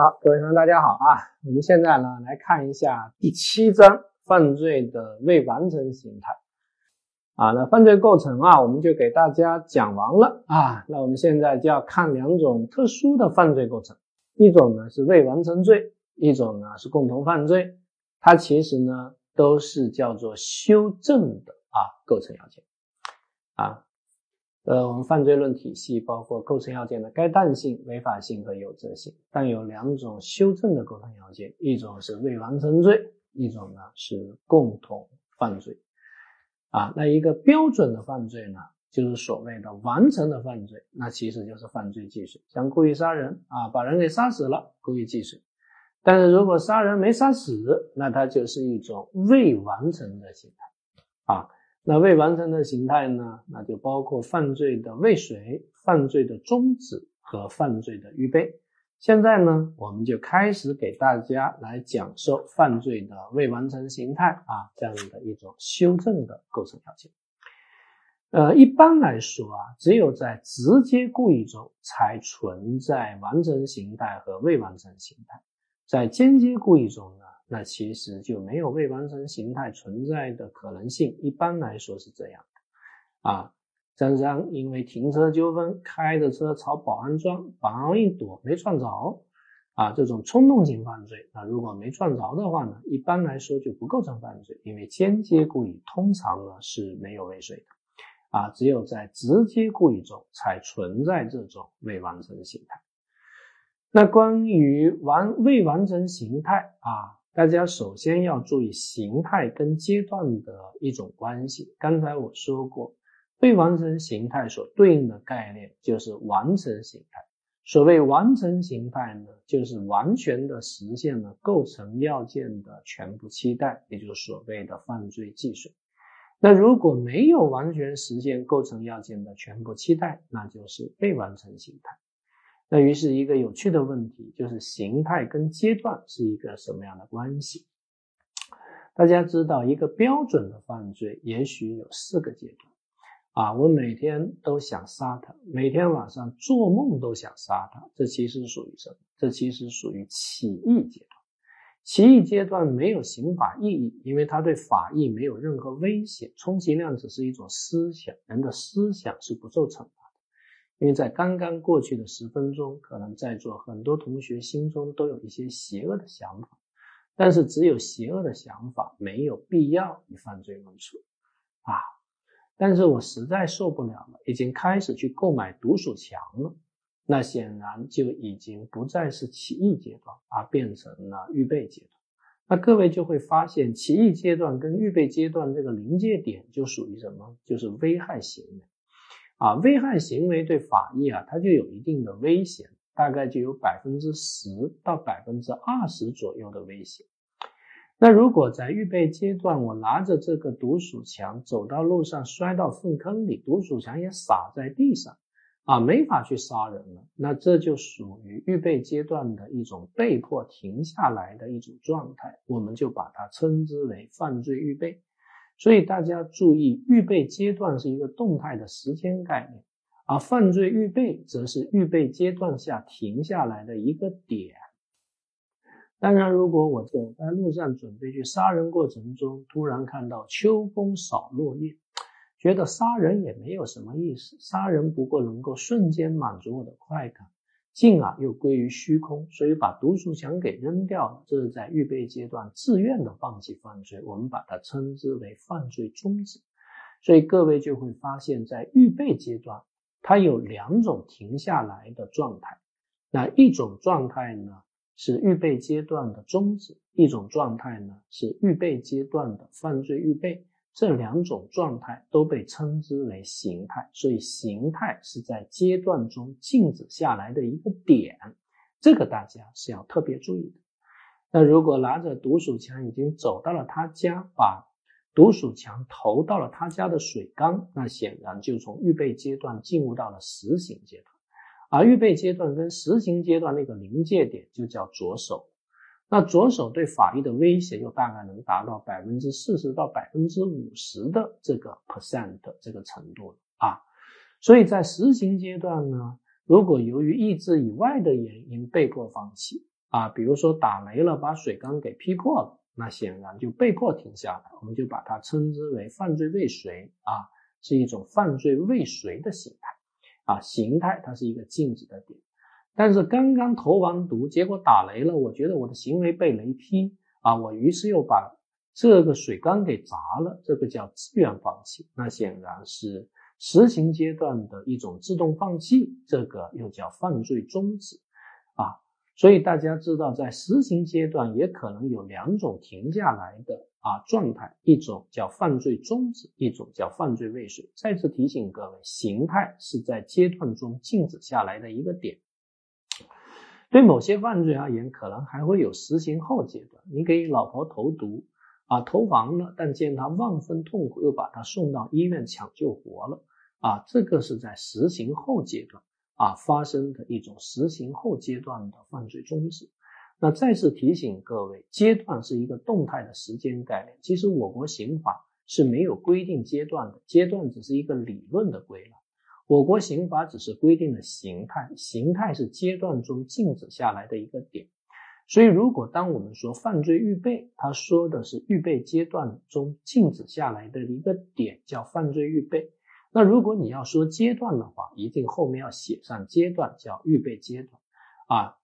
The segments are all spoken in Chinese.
好，各位同学大家好啊！我们现在呢来看一下第七章犯罪的未完成形态啊。那犯罪构成啊，我们就给大家讲完了啊。那我们现在就要看两种特殊的犯罪构成，一种呢是未完成罪，一种呢是共同犯罪。它其实呢都是叫做修正的啊构成要件啊。呃，我们犯罪论体系包括构成要件的该当性、违法性和有责性，但有两种修正的构成要件，一种是未完成罪，一种呢是共同犯罪。啊，那一个标准的犯罪呢，就是所谓的完成的犯罪，那其实就是犯罪既遂，像故意杀人啊，把人给杀死了，故意既遂。但是如果杀人没杀死，那它就是一种未完成的形态啊。那未完成的形态呢？那就包括犯罪的未遂、犯罪的终止和犯罪的预备。现在呢，我们就开始给大家来讲授犯罪的未完成形态啊，这样的一种修正的构成条件。呃，一般来说啊，只有在直接故意中才存在完成形态和未完成形态，在间接故意中呢？那其实就没有未完成形态存在的可能性，一般来说是这样的啊。张三因为停车纠纷，开着车朝保安撞，保安一躲没撞着啊，这种冲动型犯罪，那如果没撞着的话呢，一般来说就不构成犯罪，因为间接故意通常呢是没有未遂的啊，只有在直接故意中才存在这种未完成形态。那关于完未完成形态啊。大家首先要注意形态跟阶段的一种关系。刚才我说过，未完成形态所对应的概念就是完成形态。所谓完成形态呢，就是完全的实现了构成要件的全部期待，也就是所谓的犯罪既遂。那如果没有完全实现构成要件的全部期待，那就是未完成形态。那于是，一个有趣的问题就是，形态跟阶段是一个什么样的关系？大家知道，一个标准的犯罪也许有四个阶段啊，我每天都想杀他，每天晚上做梦都想杀他，这其实属于什么？这其实属于起义阶段。起义阶段没有刑法意义，因为它对法益没有任何威胁，充其量只是一种思想，人的思想是不受惩罚。因为在刚刚过去的十分钟，可能在座很多同学心中都有一些邪恶的想法，但是只有邪恶的想法没有必要以犯罪论处啊！但是我实在受不了了，已经开始去购买毒鼠强了，那显然就已经不再是起义阶段，而变成了预备阶段。那各位就会发现，起义阶段跟预备阶段这个临界点就属于什么？就是危害行为。啊，危害行为对法益啊，它就有一定的危险，大概就有百分之十到百分之二十左右的危险。那如果在预备阶段，我拿着这个毒鼠强走到路上，摔到粪坑里，毒鼠强也洒在地上，啊，没法去杀人了，那这就属于预备阶段的一种被迫停下来的一种状态，我们就把它称之为犯罪预备。所以大家注意，预备阶段是一个动态的时间概念，而犯罪预备则是预备阶段下停下来的一个点。当然，如果我走在路上准备去杀人过程中，突然看到秋风扫落叶，觉得杀人也没有什么意思，杀人不过能够瞬间满足我的快感。进而又归于虚空，所以把毒鼠强给扔掉了。这是在预备阶段自愿的放弃犯罪，我们把它称之为犯罪终止。所以各位就会发现，在预备阶段，它有两种停下来的状态。那一种状态呢是预备阶段的终止，一种状态呢是预备阶段的犯罪预备。这两种状态都被称之为形态，所以形态是在阶段中静止下来的一个点，这个大家是要特别注意的。那如果拿着毒鼠强已经走到了他家，把毒鼠强投到了他家的水缸，那显然就从预备阶段进入到了实行阶段，而预备阶段跟实行阶段那个临界点就叫着手。那着手对法律的威胁就大概能达到百分之四十到百分之五十的这个 percent 这个程度了啊，所以在实行阶段呢，如果由于意志以外的原因被迫放弃，啊，比如说打雷了，把水缸给劈破了，那显然就被迫停下来，我们就把它称之为犯罪未遂啊，是一种犯罪未遂的形态啊，形态它是一个静止的点。但是刚刚投完毒，结果打雷了，我觉得我的行为被雷劈啊，我于是又把这个水缸给砸了，这个叫自愿放弃，那显然是实行阶段的一种自动放弃，这个又叫犯罪终止啊。所以大家知道，在实行阶段也可能有两种停下来的啊状态，一种叫犯罪终止，一种叫犯罪未遂。再次提醒各位，形态是在阶段中静止下来的一个点。对某些犯罪而言，可能还会有实行后阶段。你给老婆投毒啊，投完了，但见她万分痛苦，又把她送到医院抢救活了啊，这个是在实行后阶段。啊，发生的一种实行后阶段的犯罪终止。那再次提醒各位，阶段是一个动态的时间概念。其实我国刑法是没有规定阶段的，阶段只是一个理论的归纳。我国刑法只是规定了形态，形态是阶段中静止下来的一个点。所以，如果当我们说犯罪预备，他说的是预备阶段中静止下来的一个点，叫犯罪预备。那如果你要说阶段的话，一定后面要写上阶段，叫预备阶段，啊，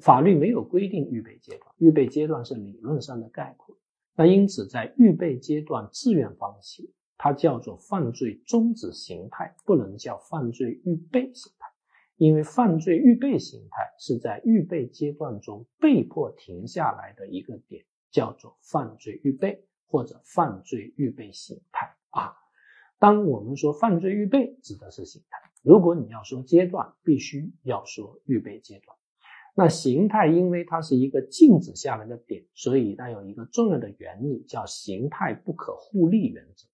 法律没有规定预备阶段，预备阶段是理论上的概括。那因此在预备阶段自愿放弃，它叫做犯罪终止形态，不能叫犯罪预备形态，因为犯罪预备形态是在预备阶段中被迫停下来的一个点，叫做犯罪预备或者犯罪预备形态啊。当我们说犯罪预备，指的是形态。如果你要说阶段，必须要说预备阶段。那形态因为它是一个静止下来的点，所以它有一个重要的原理，叫形态不可互利原则，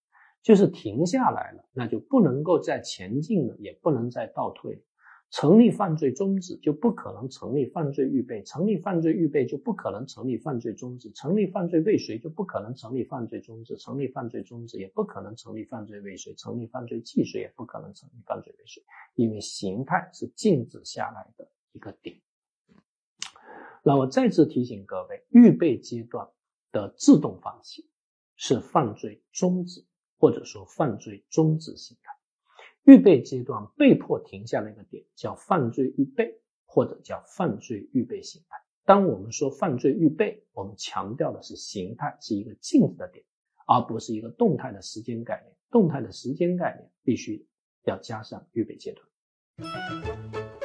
就是停下来了，那就不能够再前进了，也不能再倒退。成立犯罪中止就不可能成立犯罪预备，成立犯罪预备就不可能成立犯罪中止，成立犯罪未遂就不可能成立犯罪中止，成立犯罪中止也不可能成立犯罪未遂，成立犯罪既遂也不可能成立犯罪未遂，因为形态是静止下来的一个点。那我再次提醒各位，预备阶段的自动放弃是犯罪终止，或者说犯罪终止形态。预备阶段被迫停下那个点叫犯罪预备，或者叫犯罪预备形态。当我们说犯罪预备，我们强调的是形态是一个静止的点，而不是一个动态的时间概念。动态的时间概念必须要加上预备阶段。